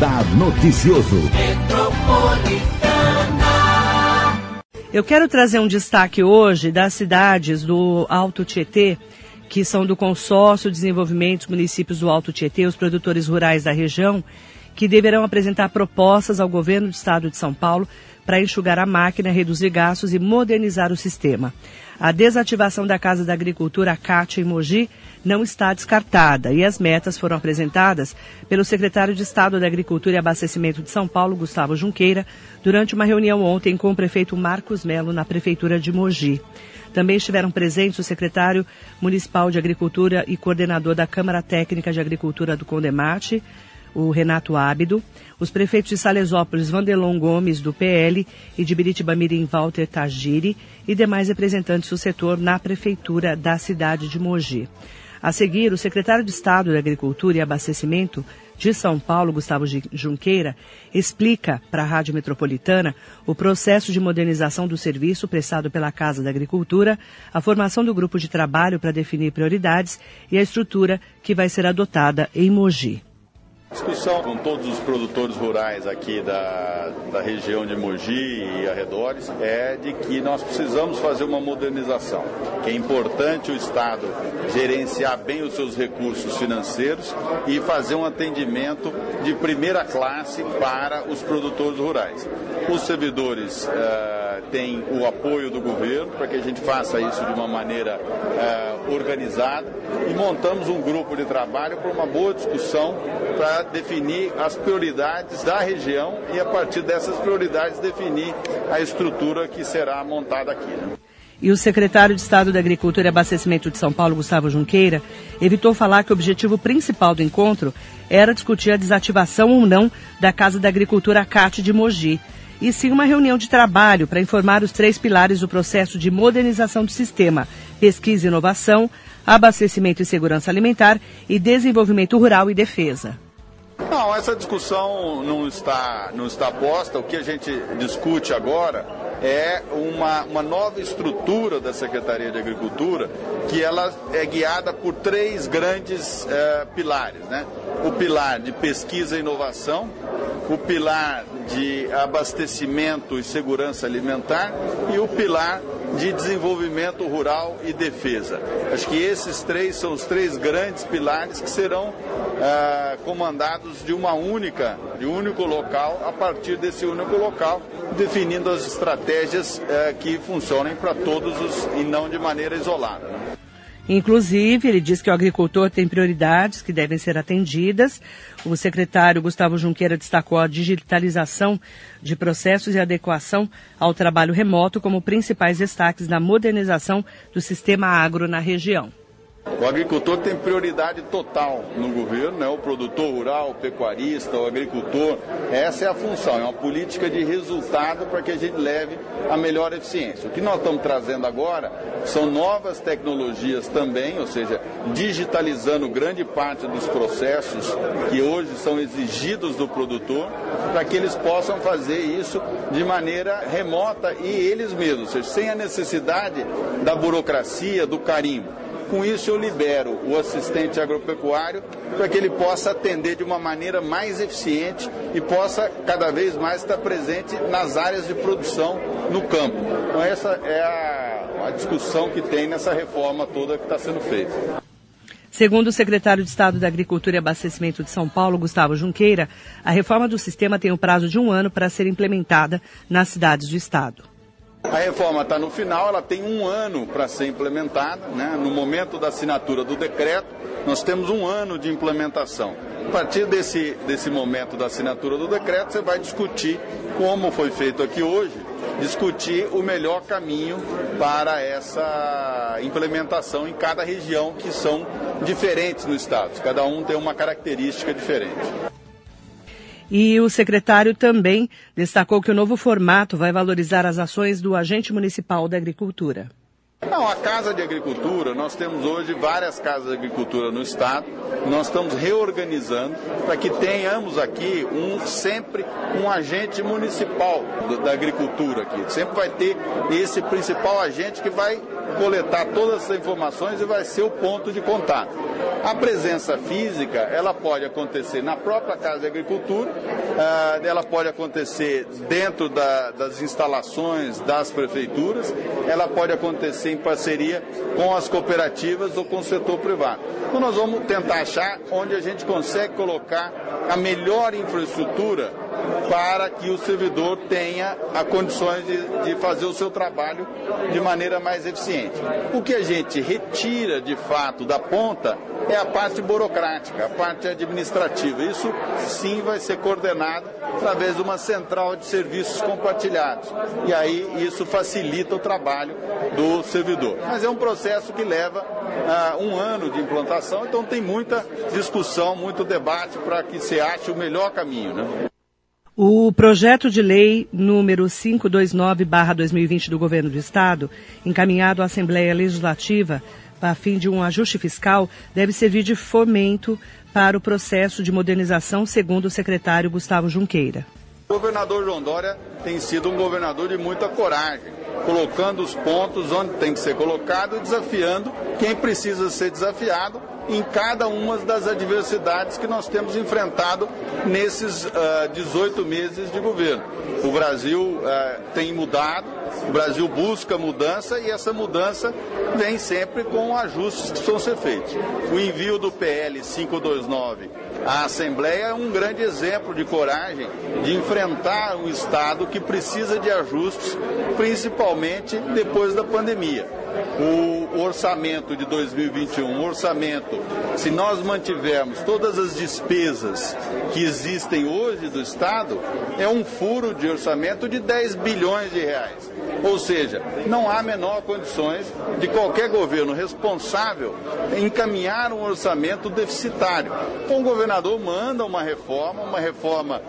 Radar Noticioso. Eu quero trazer um destaque hoje das cidades do Alto Tietê, que são do Consórcio de Desenvolvimento dos Municípios do Alto Tietê, os produtores rurais da região, que deverão apresentar propostas ao governo do estado de São Paulo para enxugar a máquina, reduzir gastos e modernizar o sistema. A desativação da Casa da Agricultura Cátia em Mogi não está descartada e as metas foram apresentadas pelo secretário de Estado da Agricultura e Abastecimento de São Paulo, Gustavo Junqueira, durante uma reunião ontem com o prefeito Marcos Melo na Prefeitura de Mogi. Também estiveram presentes o secretário municipal de Agricultura e coordenador da Câmara Técnica de Agricultura do Condemate, o Renato Ábido, os prefeitos de Salesópolis, Vandelon Gomes, do PL, e de Biritibamirim, Walter Tagiri, e demais representantes do setor na Prefeitura da cidade de Mogi. A seguir, o secretário de Estado da Agricultura e Abastecimento de São Paulo, Gustavo Junqueira, explica para a Rádio Metropolitana o processo de modernização do serviço prestado pela Casa da Agricultura, a formação do grupo de trabalho para definir prioridades e a estrutura que vai ser adotada em Mogi. Discussão com todos os produtores rurais aqui da, da região de Mogi e arredores é de que nós precisamos fazer uma modernização, que é importante o Estado gerenciar bem os seus recursos financeiros e fazer um atendimento de primeira classe para os produtores rurais. Os servidores uh, têm o apoio do governo para que a gente faça isso de uma maneira uh, organizada e montamos um grupo de trabalho para uma boa discussão para definir as prioridades da região e, a partir dessas prioridades, definir a estrutura que será montada aqui. Né? E o secretário de Estado da Agricultura e Abastecimento de São Paulo, Gustavo Junqueira, evitou falar que o objetivo principal do encontro era discutir a desativação ou não da Casa da Agricultura CAT de Mogi, e sim uma reunião de trabalho para informar os três pilares do processo de modernização do sistema: pesquisa e inovação, abastecimento e segurança alimentar e desenvolvimento rural e defesa. Não, essa discussão não está, não está posta. O que a gente discute agora é uma, uma nova estrutura da Secretaria de Agricultura que ela é guiada por três grandes é, pilares. Né? O pilar de pesquisa e inovação, o pilar de abastecimento e segurança alimentar e o pilar de desenvolvimento rural e defesa. Acho que esses três são os três grandes pilares que serão ah, comandados de uma única, de um único local, a partir desse único local, definindo as estratégias ah, que funcionem para todos os e não de maneira isolada. Inclusive, ele diz que o agricultor tem prioridades que devem ser atendidas. O secretário Gustavo Junqueira destacou a digitalização de processos e adequação ao trabalho remoto como principais destaques na modernização do sistema agro na região. O agricultor tem prioridade total no governo, né? o produtor rural, o pecuarista, o agricultor. Essa é a função, é uma política de resultado para que a gente leve a melhor eficiência. O que nós estamos trazendo agora são novas tecnologias também, ou seja, digitalizando grande parte dos processos que hoje são exigidos do produtor, para que eles possam fazer isso de maneira remota e eles mesmos, ou seja, sem a necessidade da burocracia, do carimbo. Com isso, eu libero o assistente agropecuário para que ele possa atender de uma maneira mais eficiente e possa cada vez mais estar presente nas áreas de produção no campo. Então, essa é a, a discussão que tem nessa reforma toda que está sendo feita. Segundo o secretário de Estado da Agricultura e Abastecimento de São Paulo, Gustavo Junqueira, a reforma do sistema tem um prazo de um ano para ser implementada nas cidades do Estado. A reforma está no final, ela tem um ano para ser implementada. Né? No momento da assinatura do decreto, nós temos um ano de implementação. A partir desse, desse momento da assinatura do decreto, você vai discutir, como foi feito aqui hoje, discutir o melhor caminho para essa implementação em cada região, que são diferentes no Estado. Cada um tem uma característica diferente. E o secretário também destacou que o novo formato vai valorizar as ações do agente municipal da agricultura. Não, a Casa de Agricultura, nós temos hoje várias casas de agricultura no estado, nós estamos reorganizando para que tenhamos aqui um sempre um agente municipal da agricultura aqui. Sempre vai ter esse principal agente que vai coletar todas essas informações e vai ser o ponto de contato. A presença física, ela pode acontecer na própria Casa de Agricultura, uh, ela pode acontecer dentro da, das instalações das prefeituras, ela pode acontecer em parceria com as cooperativas ou com o setor privado. Então nós vamos tentar achar onde a gente consegue colocar a melhor infraestrutura para que o servidor tenha a condições de, de, fazer o seu trabalho de maneira mais eficiente. O que a gente retira de fato da ponta é a parte burocrática, a parte administrativa. Isso sim vai ser coordenado através de uma central de serviços compartilhados. E aí isso facilita o trabalho do servidor. Mas é um processo que leva uh, um ano de implantação, então tem muita discussão, muito debate para que se ache o melhor caminho. Né? O projeto de lei número 529-2020 do Governo do Estado, encaminhado à Assembleia Legislativa a fim de um ajuste fiscal, deve servir de fomento para o processo de modernização, segundo o secretário Gustavo Junqueira. O governador João Dória tem sido um governador de muita coragem, colocando os pontos onde tem que ser colocado e desafiando quem precisa ser desafiado em cada uma das adversidades que nós temos enfrentado nesses uh, ah, 18 meses de governo. O Brasil uh, tem mudado, o Brasil busca mudança e essa mudança vem sempre com ajustes que precisam ser feitos. O envio do PL 529 à Assembleia é um grande exemplo de coragem de enfrentar um Estado que precisa de ajustes, principalmente depois da pandemia o orçamento de 2021, um orçamento, se nós mantivermos todas as despesas que existem hoje do Estado, é um furo de orçamento de 10 bilhões de reais. Ou seja, não há menor condições de qualquer governo responsável encaminhar um orçamento deficitário. Então o governador manda uma reforma, uma reforma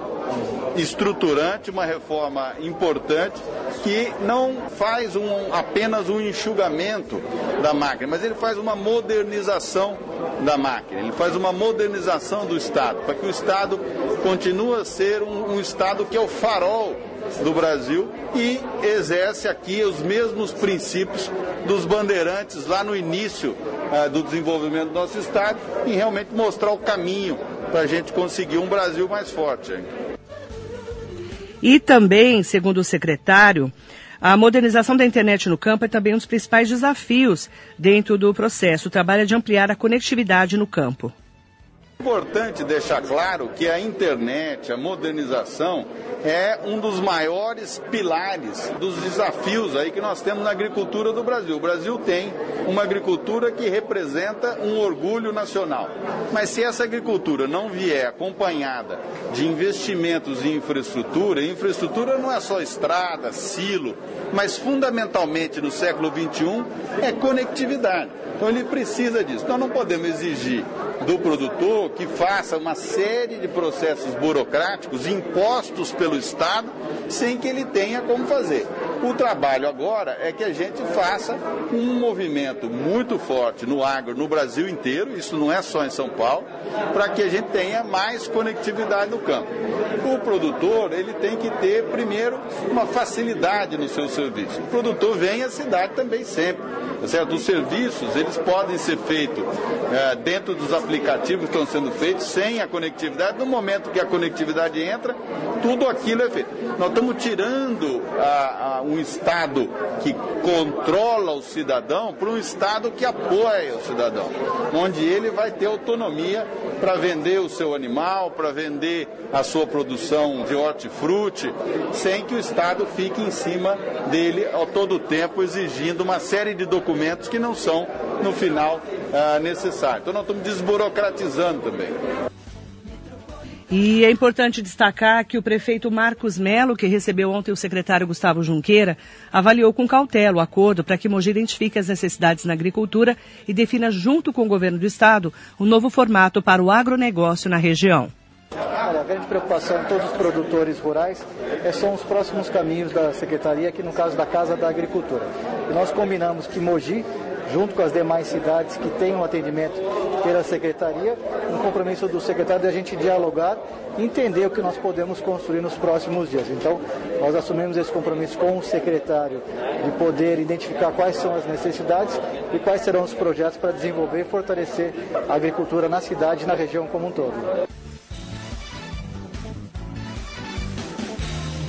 estruturante, uma reforma importante, que não faz um, apenas um enxugamento da máquina, mas ele faz uma modernização da máquina, ele faz uma modernização do Estado, para que o Estado continue a ser um, um Estado que é o farol do Brasil e exerce aqui os mesmos princípios dos bandeirantes lá no início uh, do desenvolvimento do nosso Estado e realmente mostrar o caminho para a gente conseguir um Brasil mais forte. E também, segundo o secretário, a modernização da internet no campo é também um dos principais desafios dentro do processo. O trabalho é de ampliar a conectividade no campo. Importante deixar claro que a internet, a modernização, é um dos maiores pilares dos desafios aí que nós temos na agricultura do Brasil. O Brasil tem uma agricultura que representa um orgulho nacional. Mas se essa agricultura não vier acompanhada de investimentos em infraestrutura, infraestrutura não é só estrada, silo, mas fundamentalmente no século XXI é conectividade. Então ele precisa disso. Nós não podemos exigir do produtor que faça uma série de processos burocráticos impostos pelo Estado sem que ele tenha como fazer. O trabalho agora é que a gente faça um movimento muito forte no agro no Brasil inteiro, isso não é só em São Paulo, para que a gente tenha mais conectividade no campo. O produtor, ele tem que ter, primeiro, uma facilidade no seu serviço. O produtor vem à cidade também sempre. Tá certo? Os serviços, eles podem ser feitos é, dentro dos aplicativos que estão sendo feitos, sem a conectividade. No momento que a conectividade entra, tudo aquilo é feito. Nós estamos tirando a, a, um Estado que controla o cidadão para um Estado que apoia o cidadão, onde ele vai ter autonomia para vender o seu animal, para vender a sua produção de hortifruti, sem que o Estado fique em cima dele a todo tempo exigindo uma série de documentos documentos que não são, no final, ah, necessários. Então nós estamos desburocratizando também. E é importante destacar que o prefeito Marcos Melo, que recebeu ontem o secretário Gustavo Junqueira, avaliou com cautela o acordo para que Mogi identifique as necessidades na agricultura e defina, junto com o governo do estado, um novo formato para o agronegócio na região. Olha, a grande preocupação de todos os produtores rurais é, são os próximos caminhos da Secretaria, aqui no caso da Casa da Agricultura. E nós combinamos que Mogi, junto com as demais cidades que têm um atendimento pela Secretaria, compromisso do secretário de a gente dialogar e entender o que nós podemos construir nos próximos dias. Então, nós assumimos esse compromisso com o secretário de poder identificar quais são as necessidades e quais serão os projetos para desenvolver e fortalecer a agricultura na cidade e na região como um todo.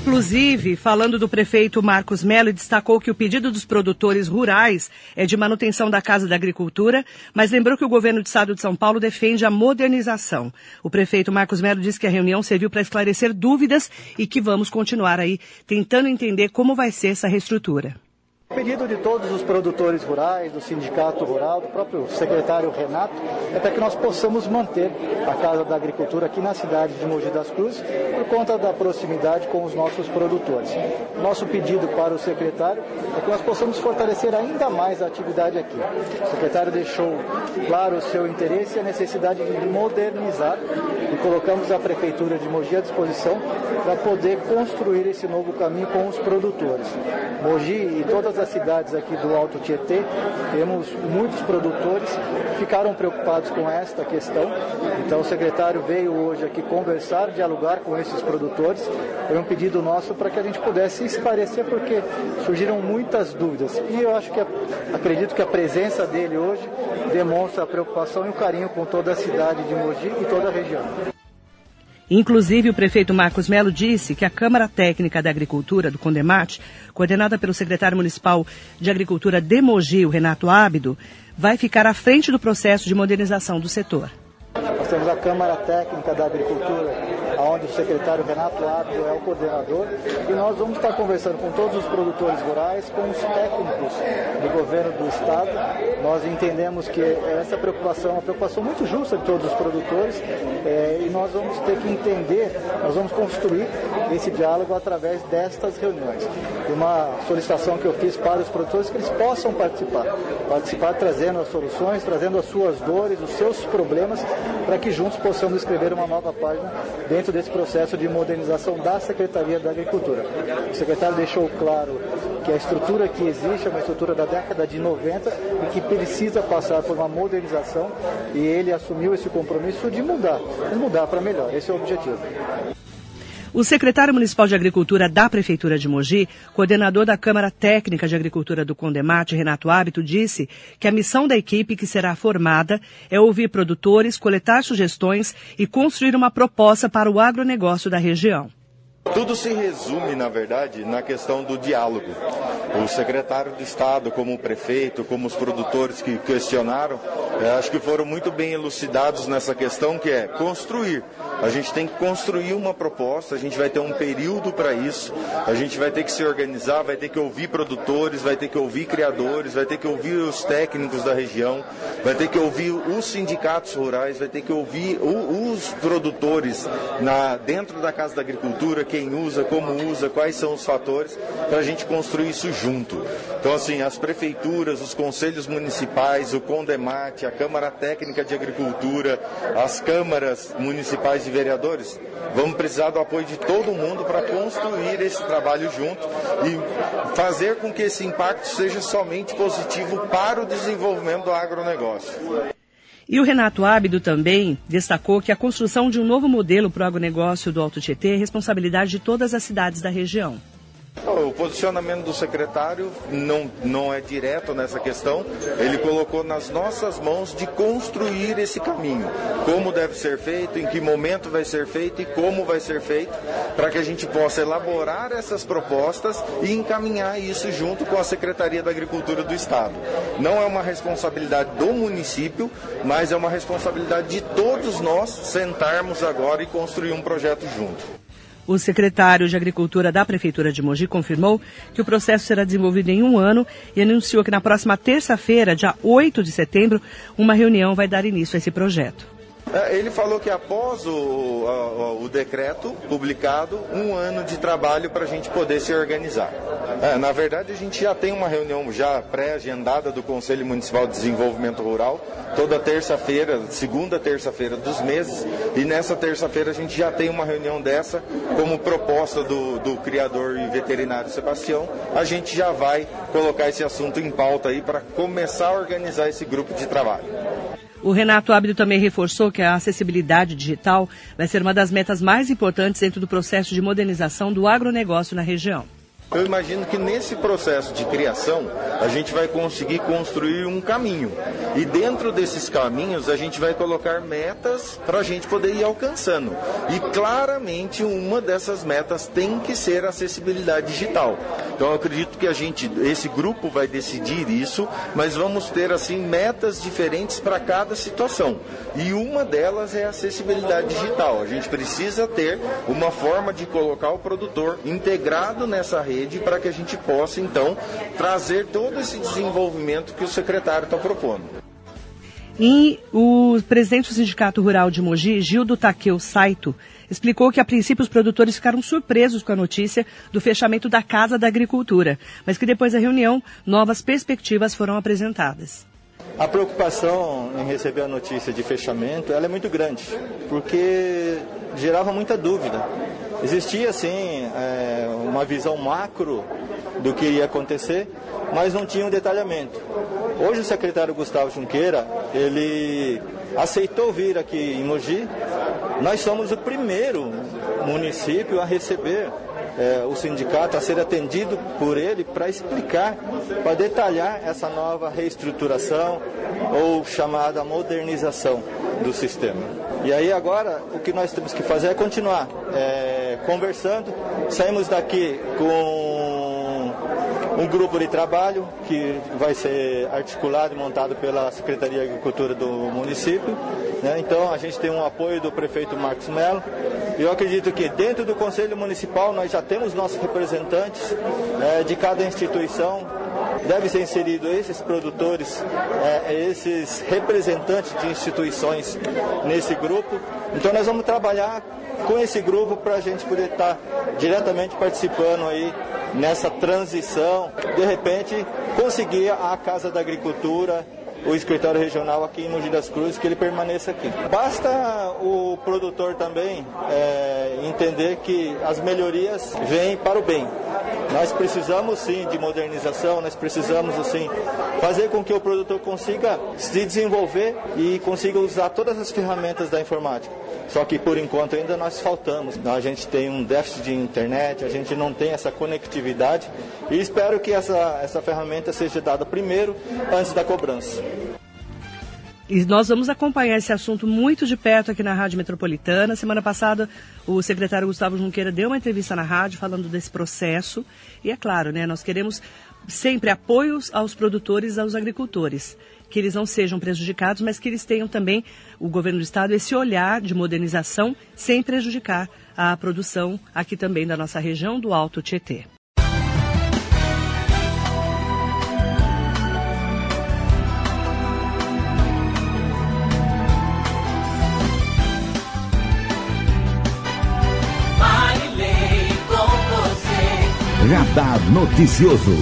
Inclusive, falando do prefeito Marcos Melo, destacou que o pedido dos produtores rurais é de manutenção da Casa da Agricultura, mas lembrou que o governo do estado de São Paulo defende a modernização. O prefeito Marcos Melo disse que a reunião serviu para esclarecer dúvidas e que vamos continuar aí tentando entender como vai ser essa reestrutura. Pedido de todos os produtores rurais, do Sindicato Rural, do próprio secretário Renato, é para que nós possamos manter a Casa da Agricultura aqui na cidade de Mogi das Cruzes, por conta da proximidade com os nossos produtores. Nosso pedido para o secretário é que nós possamos fortalecer ainda mais a atividade aqui. O secretário deixou claro o seu interesse e a necessidade de modernizar e colocamos a Prefeitura de Mogi à disposição para poder construir esse novo caminho com os produtores. Mogi e todas as cidades aqui do Alto Tietê, temos muitos produtores que ficaram preocupados com esta questão. Então o secretário veio hoje aqui conversar, dialogar com esses produtores. Foi um pedido nosso para que a gente pudesse esclarecer, porque surgiram muitas dúvidas. E eu acho que, acredito que a presença dele hoje demonstra a preocupação e o carinho com toda a cidade de Mogi e toda a região. Inclusive, o prefeito Marcos Melo disse que a Câmara Técnica da Agricultura do Condemate, coordenada pelo secretário municipal de Agricultura de Mogi, Renato Ábido, vai ficar à frente do processo de modernização do setor. Temos a Câmara Técnica da Agricultura, onde o secretário Renato Ábido é o coordenador, e nós vamos estar conversando com todos os produtores rurais, com os técnicos do governo do estado. Nós entendemos que essa preocupação é uma preocupação muito justa de todos os produtores, é, e nós vamos ter que entender, nós vamos construir esse diálogo através destas reuniões. Uma solicitação que eu fiz para os produtores que eles possam participar, participar trazendo as soluções, trazendo as suas dores, os seus problemas, para que juntos possamos escrever uma nova página dentro desse processo de modernização da Secretaria da Agricultura. O secretário deixou claro que a estrutura que existe é uma estrutura da década de 90 e que precisa passar por uma modernização e ele assumiu esse compromisso de mudar, de mudar para melhor. Esse é o objetivo. O secretário municipal de Agricultura da Prefeitura de Mogi, coordenador da Câmara Técnica de Agricultura do Condemate, Renato Hábito, disse que a missão da equipe que será formada é ouvir produtores, coletar sugestões e construir uma proposta para o agronegócio da região. Tudo se resume, na verdade, na questão do diálogo. O secretário de Estado, como o prefeito, como os produtores que questionaram, é, acho que foram muito bem elucidados nessa questão que é construir. A gente tem que construir uma proposta, a gente vai ter um período para isso, a gente vai ter que se organizar, vai ter que ouvir produtores, vai ter que ouvir criadores, vai ter que ouvir os técnicos da região, vai ter que ouvir os sindicatos rurais, vai ter que ouvir os produtores na, dentro da Casa da Agricultura, quem usa, como usa, quais são os fatores, para a gente construir isso junto. Então, assim, as prefeituras, os conselhos municipais, o Condemate, a Câmara Técnica de Agricultura, as câmaras municipais de vereadores, vamos precisar do apoio de todo mundo para construir esse trabalho junto e fazer com que esse impacto seja somente positivo para o desenvolvimento do agronegócio. E o Renato Ábido também destacou que a construção de um novo modelo para o agronegócio do Alto Tietê é responsabilidade de todas as cidades da região. O posicionamento do secretário não, não é direto nessa questão. Ele colocou nas nossas mãos de construir esse caminho. Como deve ser feito, em que momento vai ser feito e como vai ser feito, para que a gente possa elaborar essas propostas e encaminhar isso junto com a Secretaria da Agricultura do Estado. Não é uma responsabilidade do município, mas é uma responsabilidade de todos nós sentarmos agora e construir um projeto junto. O secretário de Agricultura da Prefeitura de Mogi confirmou que o processo será desenvolvido em um ano e anunciou que na próxima terça-feira, dia 8 de setembro, uma reunião vai dar início a esse projeto. É, ele falou que após o, o, o, decreto publicado, um ano de trabalho para a gente poder se organizar. É, na verdade, a gente já tem uma reunião já pré-agendada do Conselho Municipal de Desenvolvimento Rural, toda terça-feira, segunda terça-feira dos meses, e nessa terça-feira a gente já tem uma reunião dessa, como proposta do, do criador e veterinário Sebastião, a gente já vai colocar esse assunto em pauta aí para começar a organizar esse grupo de trabalho. O Renato Ábido também reforçou que a acessibilidade digital vai ser uma das metas mais importantes dentro do processo de modernização do agronegócio na região. Eu imagino que nesse processo de criação a gente vai conseguir construir um caminho. E dentro desses caminhos a gente vai colocar metas para a gente poder ir alcançando. E claramente uma dessas metas tem que ser acessibilidade digital. Então eu acredito que a gente, esse grupo vai decidir isso, mas vamos ter assim metas diferentes para cada situação. E uma delas é a acessibilidade digital. A gente precisa ter uma forma de colocar o produtor integrado nessa rede rede para que a gente possa, então, trazer todo esse desenvolvimento que o secretário está propondo. E o presidente do Sindicato Rural de Mogi, Gildo Takeu Saito, explicou que a princípio os produtores ficaram surpresos com a notícia do fechamento da Casa da Agricultura, mas que depois da reunião novas perspectivas foram apresentadas. A preocupação em receber a notícia de fechamento ela é muito grande, porque gerava muita dúvida. Existia, sim, é, uma visão macro do que iria acontecer, mas não tinha um detalhamento. Hoje o secretário Gustavo Junqueira, ele aceitou vir aqui em Mogi. Nós somos o primeiro município a receber é, o sindicato, a ser atendido por ele para explicar, para detalhar essa nova reestruturação ou chamada modernização do sistema. E aí agora o que nós temos que fazer é continuar é, conversando. Saímos daqui com um grupo de trabalho que vai ser articulado e montado pela Secretaria de Agricultura do município. Né? Então a gente tem um apoio do prefeito Marcos Melo. Eu acredito que dentro do Conselho Municipal nós já temos nossos representantes é, de cada instituição deve ser inserido esses produtores, é, esses representantes de instituições nesse grupo. Então nós vamos trabalhar com esse grupo para a gente poder estar tá diretamente participando aí nessa transição, de repente conseguir a Casa da Agricultura o escritório regional aqui em Mogi das Cruzes, que ele permaneça aqui. Basta o produtor também é, entender que as melhorias vêm para o bem. Nós precisamos sim de modernização, nós precisamos assim fazer com que o produtor consiga se desenvolver e consiga usar todas as ferramentas da informática. Só que por enquanto ainda nós faltamos. A gente tem um déficit de internet, a gente não tem essa conectividade e espero que essa, essa ferramenta seja dada primeiro antes da cobrança. E nós vamos acompanhar esse assunto muito de perto aqui na Rádio Metropolitana. Semana passada, o secretário Gustavo Junqueira deu uma entrevista na rádio falando desse processo. E é claro, né, nós queremos sempre apoios aos produtores, aos agricultores. Que eles não sejam prejudicados, mas que eles tenham também, o governo do estado, esse olhar de modernização sem prejudicar a produção aqui também da nossa região do Alto Tietê. Radar Noticioso.